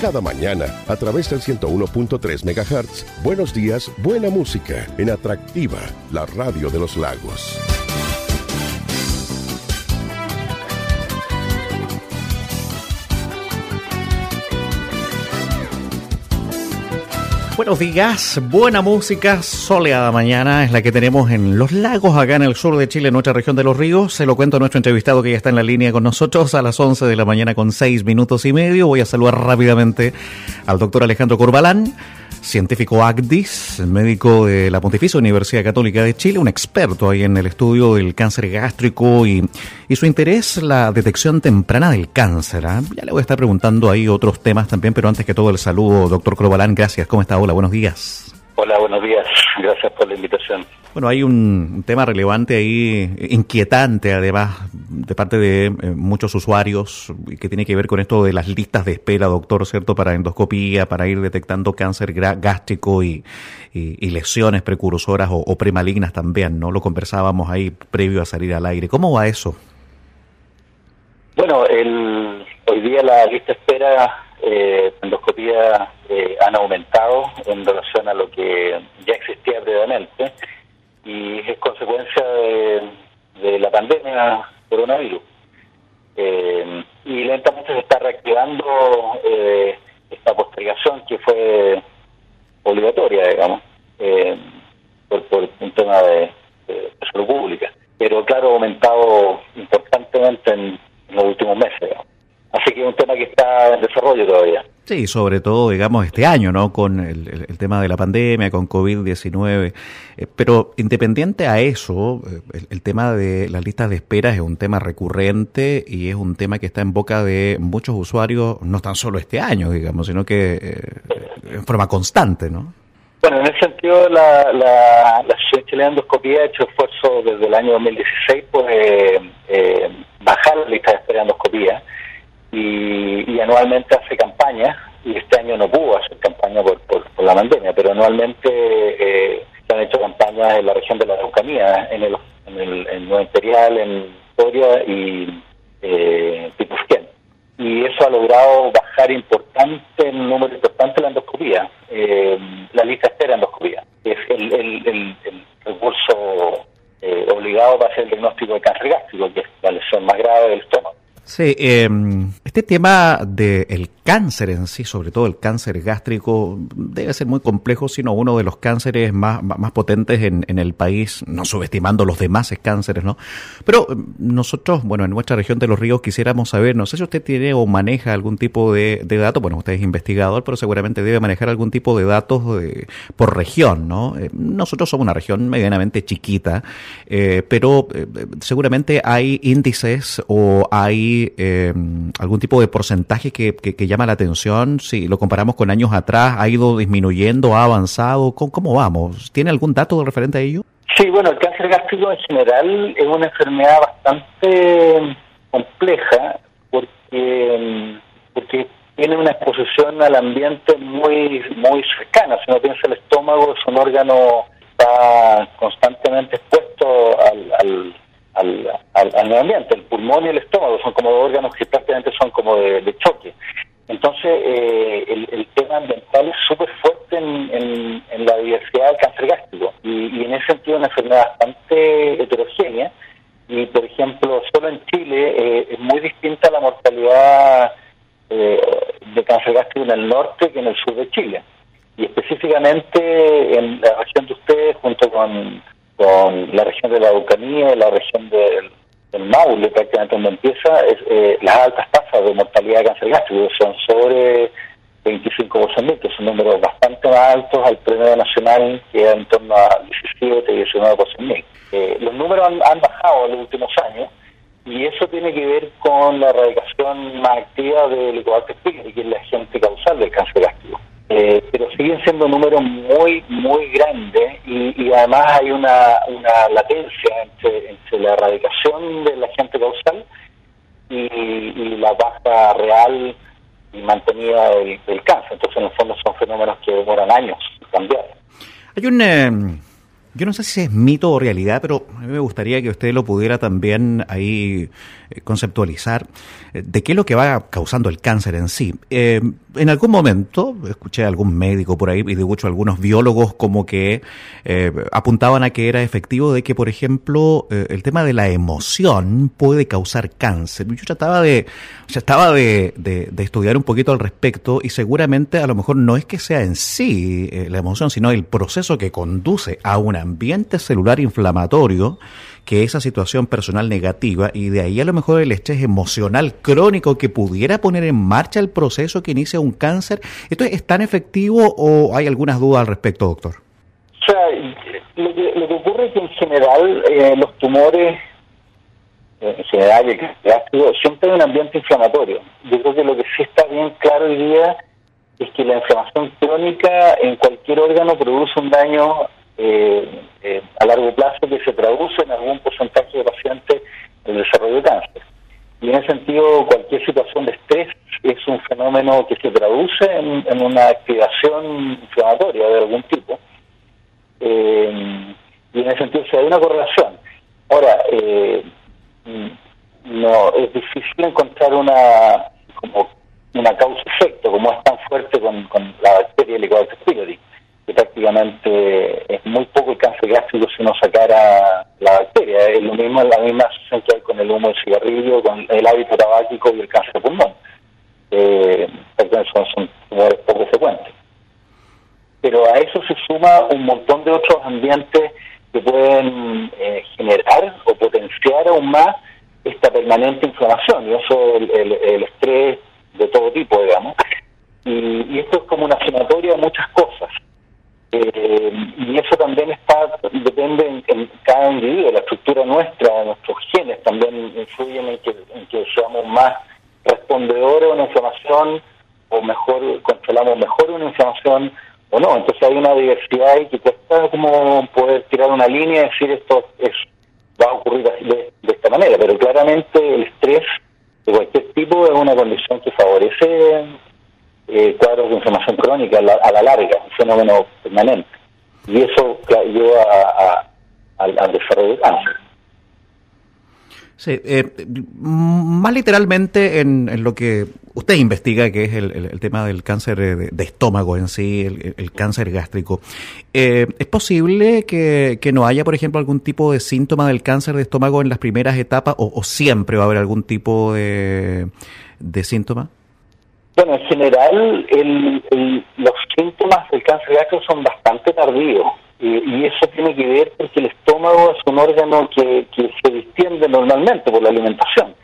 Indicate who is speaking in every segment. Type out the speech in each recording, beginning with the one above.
Speaker 1: Cada mañana, a través del 101.3 MHz, buenos días, buena música, en Atractiva, la radio de los lagos.
Speaker 2: Buenos días, buena música, soleada mañana es la que tenemos en Los Lagos, acá en el sur de Chile, en nuestra región de los ríos. Se lo cuento a nuestro entrevistado que ya está en la línea con nosotros a las 11 de la mañana con 6 minutos y medio. Voy a saludar rápidamente al doctor Alejandro Corbalán científico ACDIS, médico de la Pontificia Universidad Católica de Chile, un experto ahí en el estudio del cáncer gástrico y, su interés la detección temprana del cáncer. ¿ah? Ya le voy a estar preguntando ahí otros temas también, pero antes que todo el saludo, doctor Crobalán, gracias. ¿Cómo está? Hola, buenos días.
Speaker 3: Hola, buenos días. Gracias por la invitación.
Speaker 2: Bueno, hay un tema relevante ahí, inquietante además, de parte de eh, muchos usuarios, que tiene que ver con esto de las listas de espera, doctor, ¿cierto? Para endoscopía, para ir detectando cáncer gástrico y, lesiones precursoras o, premalignas también, ¿no? Lo conversábamos ahí previo a salir al aire. ¿Cómo va eso?
Speaker 3: Bueno, el, hoy día la lista de espera eh, endoscopía eh, han aumentado en relación a lo que ya existía previamente y es consecuencia de, la pandemia coronavirus. Eh, y lentamente se está reactivando eh, esta postergación que fue obligatoria, digamos, eh, por, por, un tema de, salud pública. Pero claro, ha aumentado importantemente en, en los últimos meses. Así que es un tema que está en desarrollo todavía.
Speaker 2: Sí, sobre todo, digamos, este año, ¿no? Con el, tema de la pandemia, con COVID-19. Eh, pero independiente a eso, eh, el, tema de las listas de espera es un tema recurrente y es un tema que está en boca de muchos usuarios, no tan solo este año, digamos, sino que eh, en forma constante, ¿no?
Speaker 3: Bueno, en ese sentido, la, la, la Chilena de Endoscopía ha hecho esfuerzo desde el año 2016 por bajar la lista de espera de endoscopía y, anualmente hace campañas y este año no pudo hacer campaña por, por, la pandemia, pero anualmente eh, han hecho campañas en la región de la Araucanía, en el, en el en Nueva Imperial, en Victoria y eh, Y eso ha logrado bajar importante, el número importante la endoscopía, eh, la lista espera endoscopía, es el, el, el, el recurso eh, obligado para hacer el diagnóstico de cáncer gástrico, que es la lesión más grave del estómago.
Speaker 2: Sí, em, este tema del cáncer en sí, sobre todo el cáncer gástrico, debe ser muy complejo, sino uno de los cánceres más, más potentes en, en, el país, no subestimando los demás cánceres, ¿no? Pero em, nosotros, bueno, en nuestra región de los ríos quisiéramos saber, no sé si usted tiene o maneja algún tipo de, de datos, bueno, usted es investigador, pero seguramente debe manejar algún tipo de datos por región, ¿no? Eh, nosotros somos una región medianamente chiquita, eh, pero eh, seguramente hay índices o hay eh, algún tipo de porcentaje que, que, llama la atención? Si lo comparamos con años atrás, ¿ha ido disminuyendo, ha avanzado? ¿Cómo, vamos? ¿Tiene algún dato referente a ello?
Speaker 3: Sí, bueno, el cáncer gástrico en general es una enfermedad bastante compleja porque, porque tiene una exposición al ambiente muy muy cercana. Si uno piensa el estómago, es un órgano que está constantemente expuesto al, al, medio ambiente. El pulmón y el estómago son como dos órganos que prácticamente son como de, choque. Entonces, eh, el, tema ambiental es súper fuerte en, en, la diversidad del cáncer gástrico y, en ese sentido es una enfermedad bastante heterogénea y, por ejemplo, solo en Chile eh, es muy distinta la mortalidad eh, de cáncer gástrico en el norte que en el sur de Chile. Y específicamente en la región de ustedes, junto con con la región de la Araucanía, la región del, Maule, prácticamente donde empieza, eh, las altas tasas de mortalidad de cáncer gástrico son sobre 25%, que son números bastante más altos al promedio nacional, que es en torno a 17 y 19 por eh, los números han, bajado en los últimos años y eso tiene que ver con la erradicación más activa del Helicobacter pylori, que es la agente causal del cáncer gástrico. Eh, pero siguen siendo números muy, muy grandes y, además hay una, una latencia entre, entre la erradicación del agente causal y, la baja real y mantenida del, cáncer. Entonces, en el fondo, son fenómenos que demoran años cambiar.
Speaker 2: Hay un. Eh, yo no sé si es mito o realidad, pero a mí me gustaría que usted lo pudiera también ahí eh, conceptualizar de qué es lo que va causando el cáncer en sí. En algún momento escuché a algún médico por ahí y de hecho algunos biólogos como que eh, apuntaban a que era efectivo de que, por ejemplo, eh, el tema de la emoción puede causar cáncer. Yo trataba de, trataba de, de, estudiar un poquito al respecto y seguramente a lo mejor no es que sea en sí eh, la emoción, sino el proceso que conduce a un ambiente celular inflamatorio que esa situación personal negativa y de ahí a lo mejor el estrés emocional crónico que pudiera poner en marcha el proceso que inicia un cáncer. ¿Esto es tan efectivo o hay algunas dudas al respecto, doctor?
Speaker 3: O sea, lo que, ocurre es que en general eh, los tumores, eh, en general el siempre hay un ambiente inflamatorio. Yo creo que lo que sí está bien claro hoy día es que la inflamación crónica en cualquier órgano produce un daño eh, eh, a largo plazo que se traduce en algún porcentaje de pacientes en desarrollo de cáncer. Y en ese sentido, cualquier situación de estrés es un fenómeno que se traduce en, una activación inflamatoria de algún tipo. Eh, y en ese sentido, se hay una correlación. Ahora, eh, no es difícil encontrar una como una causa-efecto, como es tan fuerte con, la bacteria Helicobacter pylori prácticamente es muy poco el cáncer gástrico si uno sacara la bacteria. Es lo mismo, la misma asociación que hay con el humo del cigarrillo, con el hábito tabáquico y el cáncer de pulmón. Eh, son, son tumores poco frecuentes. Pero a eso se suma un montón de otros ambientes que pueden eh, generar o potenciar aún más esta permanente inflamación, y eso el, el, estrés de todo tipo, digamos. Y, y, esto es como una sumatoria de muchas cosas. Eh, y eso también está depende en, cada individuo, la estructura nuestra, nuestros genes también influyen en que, en que seamos más respondedores a una inflamación o mejor controlamos mejor una inflamación o no. Entonces hay una diversidad y que cuesta como poder tirar una línea y decir esto es va a ocurrir de, de esta manera, pero claramente el estrés de cualquier tipo es una condición que favorece eh, cuadros de inflamación crónica a la, larga, un fenómeno permanente. Y eso lleva a, al desarrollo de cáncer.
Speaker 2: Sí, eh, más literalmente en, lo que usted investiga, que es el, tema del cáncer de, estómago en sí, el, cáncer gástrico. Eh, ¿Es posible que, no haya, por ejemplo, algún tipo de síntoma del cáncer de estómago en las primeras etapas o, siempre va a haber algún tipo de síntoma?
Speaker 3: Bueno, en general los síntomas del cáncer gástrico son bastante tardíos y, eso tiene que ver porque el estómago es un órgano que, se distiende normalmente por la alimentación.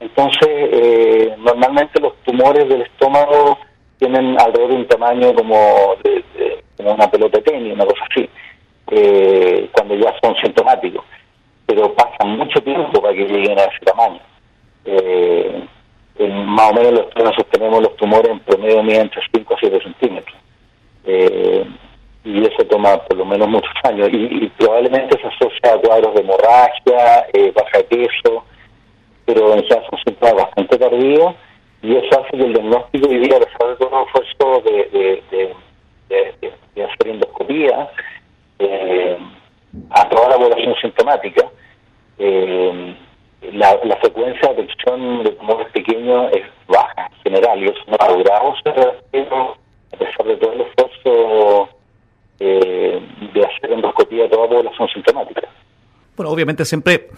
Speaker 3: Entonces, eh, normalmente los tumores del estómago tienen alrededor de un tamaño como, de, una pelota de tenis, una cosa así, eh, cuando ya son sintomáticos. Pero pasa mucho tiempo para que lleguen a ese tamaño. Eh, más o menos los nosotros tenemos los tumores en promedio miden entre 5 a 7 centímetros. Eh, y eso toma por lo menos muchos años. Y, probablemente se asocia a cuadros de hemorragia, eh, baja de peso, pero en general son síntomas bastante tardíos. Y eso hace que el diagnóstico hoy día, a pesar de todo el esfuerzo de, de, hacer endoscopía eh, a toda la población sintomática, eh, la, frecuencia de detección de tumores pequeños es baja en general y eso no ha durado a pesar de todo el esfuerzo eh, de hacer endoscopía a toda la población sintomática.
Speaker 2: Bueno, obviamente siempre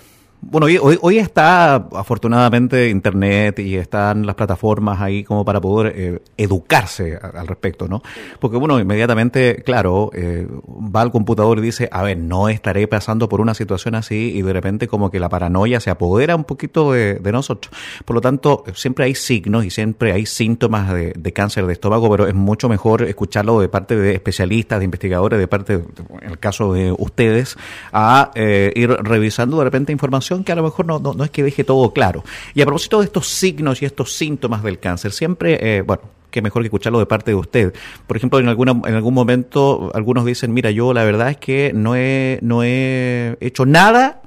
Speaker 2: bueno, hoy, hoy, está afortunadamente Internet y están las plataformas ahí como para poder eh, educarse al respecto, ¿no? Porque bueno, inmediatamente, claro, eh, va al computador y dice, a ver, no estaré pasando por una situación así y de repente como que la paranoia se apodera un poquito de, nosotros. Por lo tanto, siempre hay signos y siempre hay síntomas de, cáncer de estómago, pero es mucho mejor escucharlo de parte de especialistas, de investigadores, de parte, en el caso de ustedes, a eh, ir revisando de repente información que a lo mejor no, no, es que deje todo claro. Y a propósito de estos signos y estos síntomas del cáncer, siempre, eh, bueno, que mejor que escucharlo de parte de usted. Por ejemplo, en alguna en algún momento algunos dicen, mira, yo la verdad es que no he no he hecho nada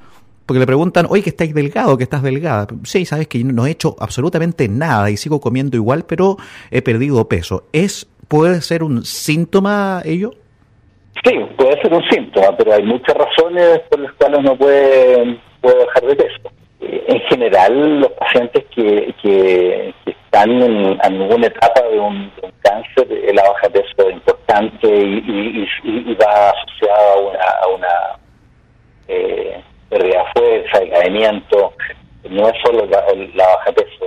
Speaker 2: porque le preguntan, oye, que estáis delgado, que estás delgada. Sí, sabes que no he hecho absolutamente nada y sigo comiendo igual, pero he perdido peso. ¿Es puede ser un síntoma ello?
Speaker 3: Sí, puede ser un síntoma, pero hay muchas razones por las cuales uno puede puede bajar de peso. Eh, en general, los pacientes que, que, están en, alguna etapa de un, cáncer, la baja de peso es importante y, va asociada a una, eh, pérdida de fuerza, decaimiento. No es solo la, baja de peso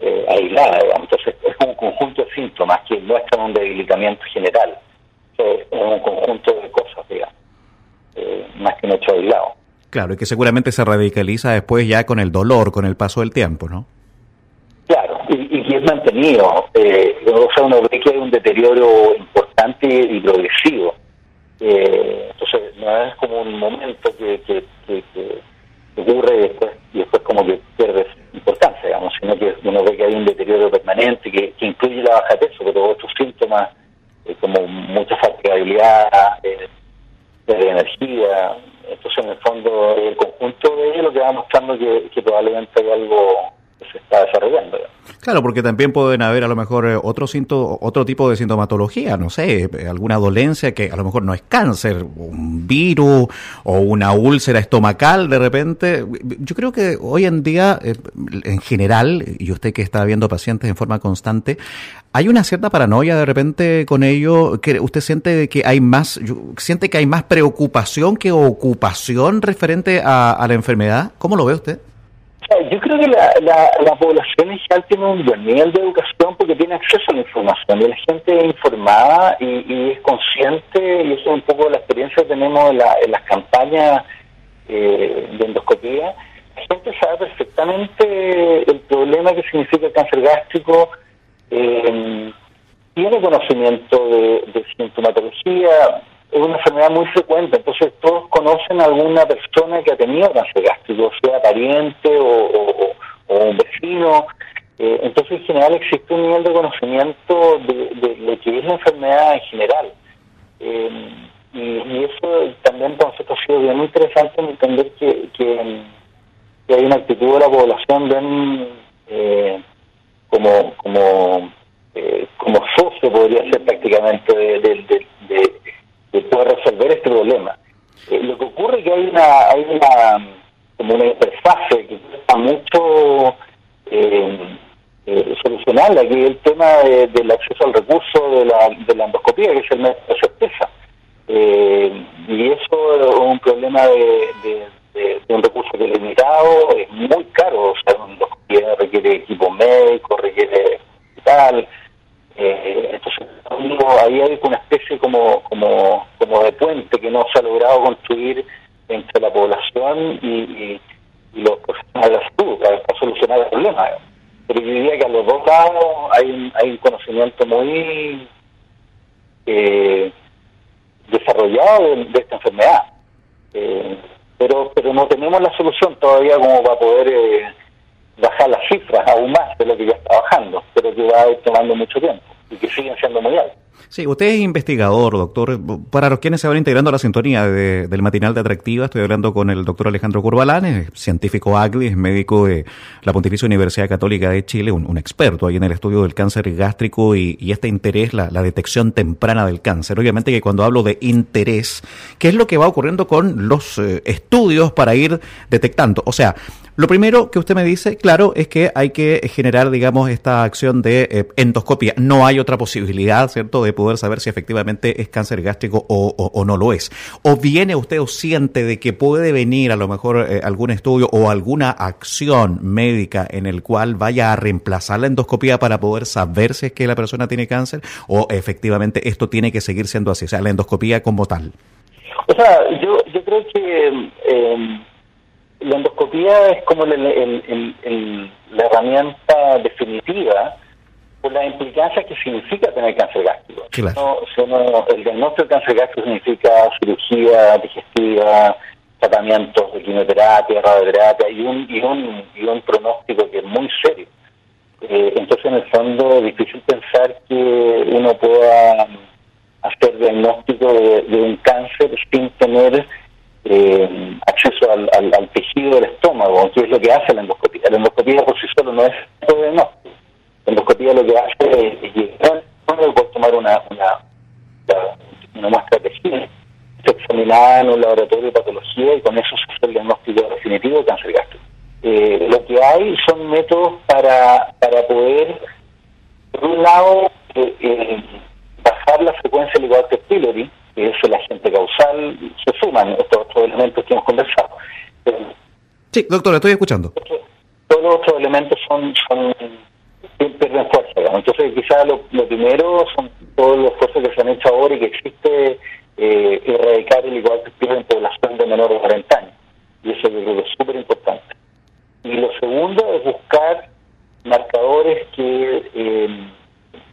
Speaker 3: eh, aislada, Entonces, es un conjunto de síntomas que muestran un debilitamiento general. es un conjunto de cosas, digamos, eh, más que un hecho aislado.
Speaker 2: Claro, y que seguramente se radicaliza después ya con el dolor, con el paso del tiempo, ¿no?
Speaker 3: Claro, y, que es mantenido. Eh, o sea, uno ve que hay un deterioro importante y progresivo. Eh, entonces, no es como un momento que, que, ocurre y después, y después como que pierde importancia, digamos, sino que uno ve que hay un deterioro permanente que, incluye la baja de peso, pero otros síntomas eh, como mucha fatigabilidad, eh, de energía, entonces, en el fondo, el conjunto de ello lo que va mostrando que, que probablemente hay algo que se está desarrollando.
Speaker 2: Claro, porque también pueden haber a lo mejor eh, otro, otro tipo de sintomatología, no sé, eh, alguna dolencia que a lo mejor no es cáncer, un virus o una úlcera estomacal de repente. Yo creo que hoy en día, eh, en general, y usted que está viendo pacientes en forma constante, hay una cierta paranoia de repente con ello, que usted siente que hay más, siente que hay más preocupación que ocupación referente a la enfermedad. ¿Cómo lo ve usted?
Speaker 3: Yo creo que la, la, población en general tiene un buen nivel de educación porque tiene acceso a la información y la gente es informada y, es consciente y eso es un poco la experiencia que tenemos en, las campañas eh, de endoscopía. La gente sabe perfectamente el problema que significa el cáncer gástrico, eh, tiene conocimiento de sintomatología, es una enfermedad muy frecuente, entonces todos conocen a alguna persona que ha tenido cáncer gástrico, sea pariente o, un vecino. Eh, entonces, en general, existe un nivel de conocimiento de, lo que es la enfermedad en general. Eh, y, eso también para nosotros ha sido bien interesante entender que, que, hay una actitud de la población bien eh, como como como socio podría ser prácticamente de, que puede resolver este problema. Eh, lo que ocurre es que hay una, hay una como una interfase que cuesta mucho eh, eh, solucionarla, que es el tema del acceso al recurso de la, de la endoscopía, que es el método de certeza. Eh, y eso es un problema de, de, un recurso que es limitado, es muy caro, o sea, una endoscopía requiere equipo médico, requiere hospital, eh, entonces, ahí hay una especie como, como, como de puente que no se ha logrado construir entre la población y, los profesionales de la salud para, solucionar el problema. Pero yo diría que a los dos lados hay, hay un conocimiento muy eh, desarrollado de, esta enfermedad. Eh, pero pero no tenemos la solución todavía como para poder eh, bajar las cifras aún más de lo que ya está bajando, pero que va a ir tomando mucho tiempo y que siguen siendo muy altos.
Speaker 2: Sí, usted es investigador, doctor. Para los quienes se van integrando a la sintonía del matinal de Atractiva, estoy hablando con el doctor Alejandro Curbalán, es científico AGLI, es médico de la Pontificia Universidad Católica de Chile, un, experto ahí en el estudio del cáncer gástrico y, este interés, la, detección temprana del cáncer. Obviamente que cuando hablo de interés, ¿qué es lo que va ocurriendo con los eh, estudios para ir detectando? O sea, lo primero que usted me dice, claro, es que hay que generar, digamos, esta acción de eh, endoscopia. No hay otra posibilidad, ¿cierto?, de poder saber si efectivamente es cáncer gástrico o, no lo es. O viene usted o siente de que puede venir a lo mejor eh, algún estudio o alguna acción médica en el cual vaya a reemplazar la endoscopia para poder saber si es que la persona tiene cáncer o efectivamente esto tiene que seguir siendo así, o sea, la endoscopia como tal.
Speaker 3: O sea, yo, yo creo que... Eh, la endoscopía es como la herramienta definitiva por la implicancia que significa tener cáncer gástrico. el diagnóstico de cáncer gástrico significa cirugía digestiva, tratamientos de quimioterapia, radioterapia y un, y un, y un pronóstico que es muy serio. Eh, entonces, en el fondo, es difícil pensar que uno pueda hacer diagnóstico de un cáncer sin tener eh, acceso al, tejido del estómago, que es lo que hace la endoscopía. La endoscopía por sí solo no es todo diagnóstico. La endoscopía lo que hace es llegar puede tomar una, una, una muestra se examinada en un laboratorio de patología y con eso se hace el diagnóstico definitivo de cáncer gástrico. Eh, lo que hay son métodos para, para poder, por un lado, eh, eh, bajar la frecuencia del Helicobacter pylori, que es el agente causal, se suman estos otros elementos que hemos conversado.
Speaker 2: sí, doctor, estoy escuchando.
Speaker 3: Todos los otros elementos son, son pierden fuerza. Entonces, quizás lo, primero son todos los esfuerzos que se han hecho ahora y que existe eh, erradicar el igual que en población de menores de 40 años. Y eso yo creo que es súper importante. Y lo segundo es buscar marcadores que eh,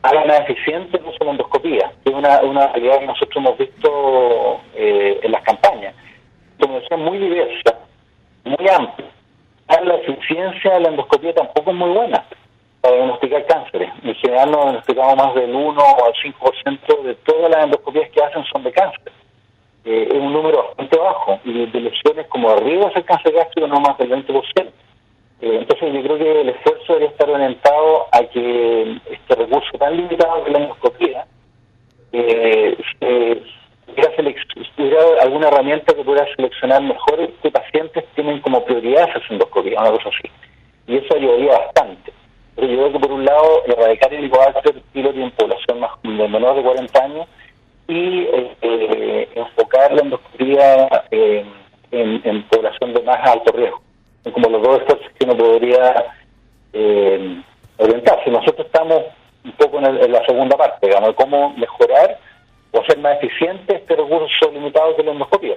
Speaker 3: hagan más eficiente la endoscopía, que es una, una realidad que nosotros hemos visto eh, en las campañas. Como decía, muy diversa, muy amplia. La eficiencia de la endoscopía tampoco es muy buena para diagnosticar cánceres. En general nos diagnosticamos más del 1 o al 5% de todas las endoscopías que hacen son de cáncer. Eh, es un número bastante bajo y de lesiones como arriba el cáncer gástrico no más del 20%. Eh, entonces yo creo que el esfuerzo debería estar orientado a que este recurso tan limitado que la endoscopía eh, tuviera alguna herramienta que pudiera seleccionar mejores qué pacientes tienen como prioridad esa endoscopía, una cosa así. Y eso ayudaría bastante. Pero yo creo que por un lado erradicar el Helicobacter pylori en población más, de menor de 40 años y eh, enfocar la endoscopía eh, en, población de más alto riesgo. Como los dos esfuerzos que uno podría eh, orientarse. Nosotros estamos un poco en, la segunda parte, digamos, cómo mejorar o hacer más eficiente este recurso limitado de la endoscopía.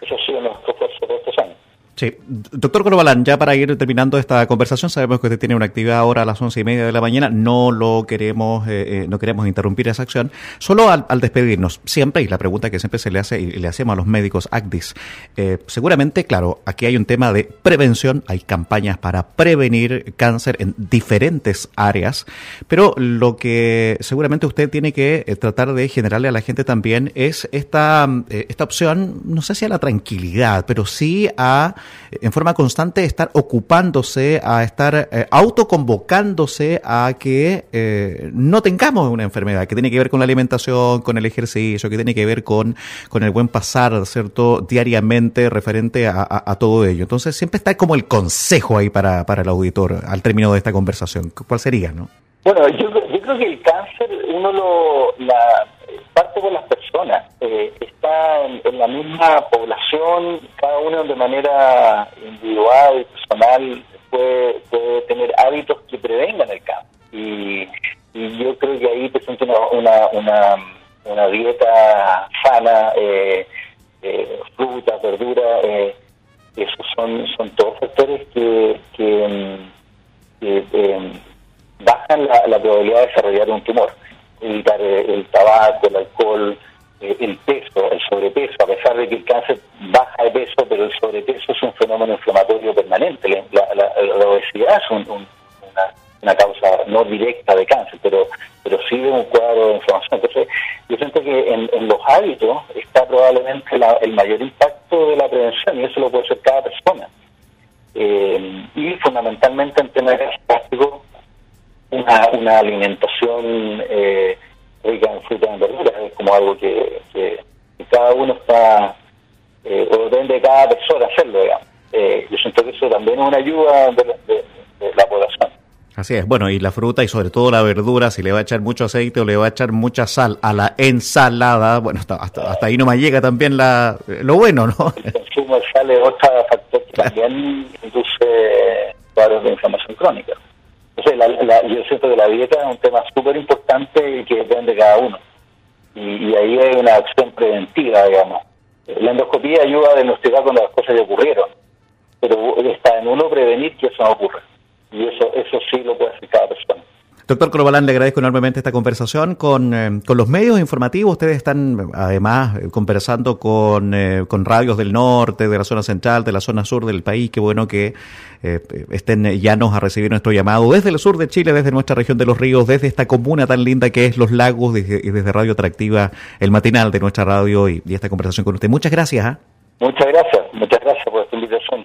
Speaker 3: Eso ha sido nuestro esfuerzo de estos años.
Speaker 2: Sí, doctor Corbalán, ya para ir terminando esta conversación, sabemos que usted tiene una actividad ahora a las once y media de la mañana, no lo queremos, eh, eh, no queremos interrumpir esa acción. Solo al, despedirnos, siempre, y la pregunta que siempre se le hace y le hacemos a los médicos ACDIS, eh, seguramente, claro, aquí hay un tema de prevención, hay campañas para prevenir cáncer en diferentes áreas, pero lo que seguramente usted tiene que tratar de generarle a la gente también es esta, esta opción, no sé si a la tranquilidad, pero sí a en forma constante estar ocupándose, a estar eh, autoconvocándose a que eh, no tengamos una enfermedad que tiene que ver con la alimentación, con el ejercicio, que tiene que ver con, con el buen pasar, ¿cierto?, diariamente referente a, todo ello. Entonces, siempre está como el consejo ahí para, para el auditor al término de esta conversación. ¿Cuál sería, no?
Speaker 3: Bueno, yo, yo creo que el cáncer uno lo la eh, está en, la misma población cada uno de manera individual y personal puede, puede tener hábitos que prevengan el cáncer y, yo creo que ahí presenta una, una, una, dieta sana eh, eh, fruta verdura eh, esos son son todos factores que, que, bajan la probabilidad de desarrollar un tumor. Evitar el tabaco, el alcohol, eh, el peso, el sobrepeso, a pesar de que el cáncer baja de peso, pero el sobrepeso es un fenómeno inflamatorio permanente. La, obesidad es una, causa no directa de cáncer, pero pero sí de un cuadro de inflamación. Entonces, yo siento que en, los hábitos está probablemente el mayor impacto de, la población.
Speaker 2: Así es, bueno, y la fruta y sobre todo la verdura, si le va a echar mucho aceite o le va a echar mucha sal a la ensalada, bueno, hasta, hasta, ahí no me llega también la, lo bueno, ¿no?
Speaker 3: El consumo de sal es otro factor que también induce cuadros de inflamación crónica yo siento que la dieta es un tema súper importante y que depende de cada uno. Y, ahí hay una acción preventiva, digamos. La endoscopía ayuda a diagnosticar cuando las cosas ya ocurrieron, pero está en uno prevenir que eso no ocurra. Y eso, eso sí lo puede hacer cada persona.
Speaker 2: Doctor Corbalán, le agradezco enormemente esta conversación con, eh, con los medios informativos. Ustedes están además eh, conversando con, eh, con radios del norte, de la zona central, de la zona sur del país. Qué bueno que estén llanos a recibir nuestro llamado desde el sur de Chile, desde nuestra región de los ríos, desde esta comuna tan linda que es Los Lagos y desde, Radio Atractiva, el matinal de nuestra radio y, esta conversación con usted. Muchas gracias.
Speaker 3: Muchas gracias, muchas gracias por esta invitación.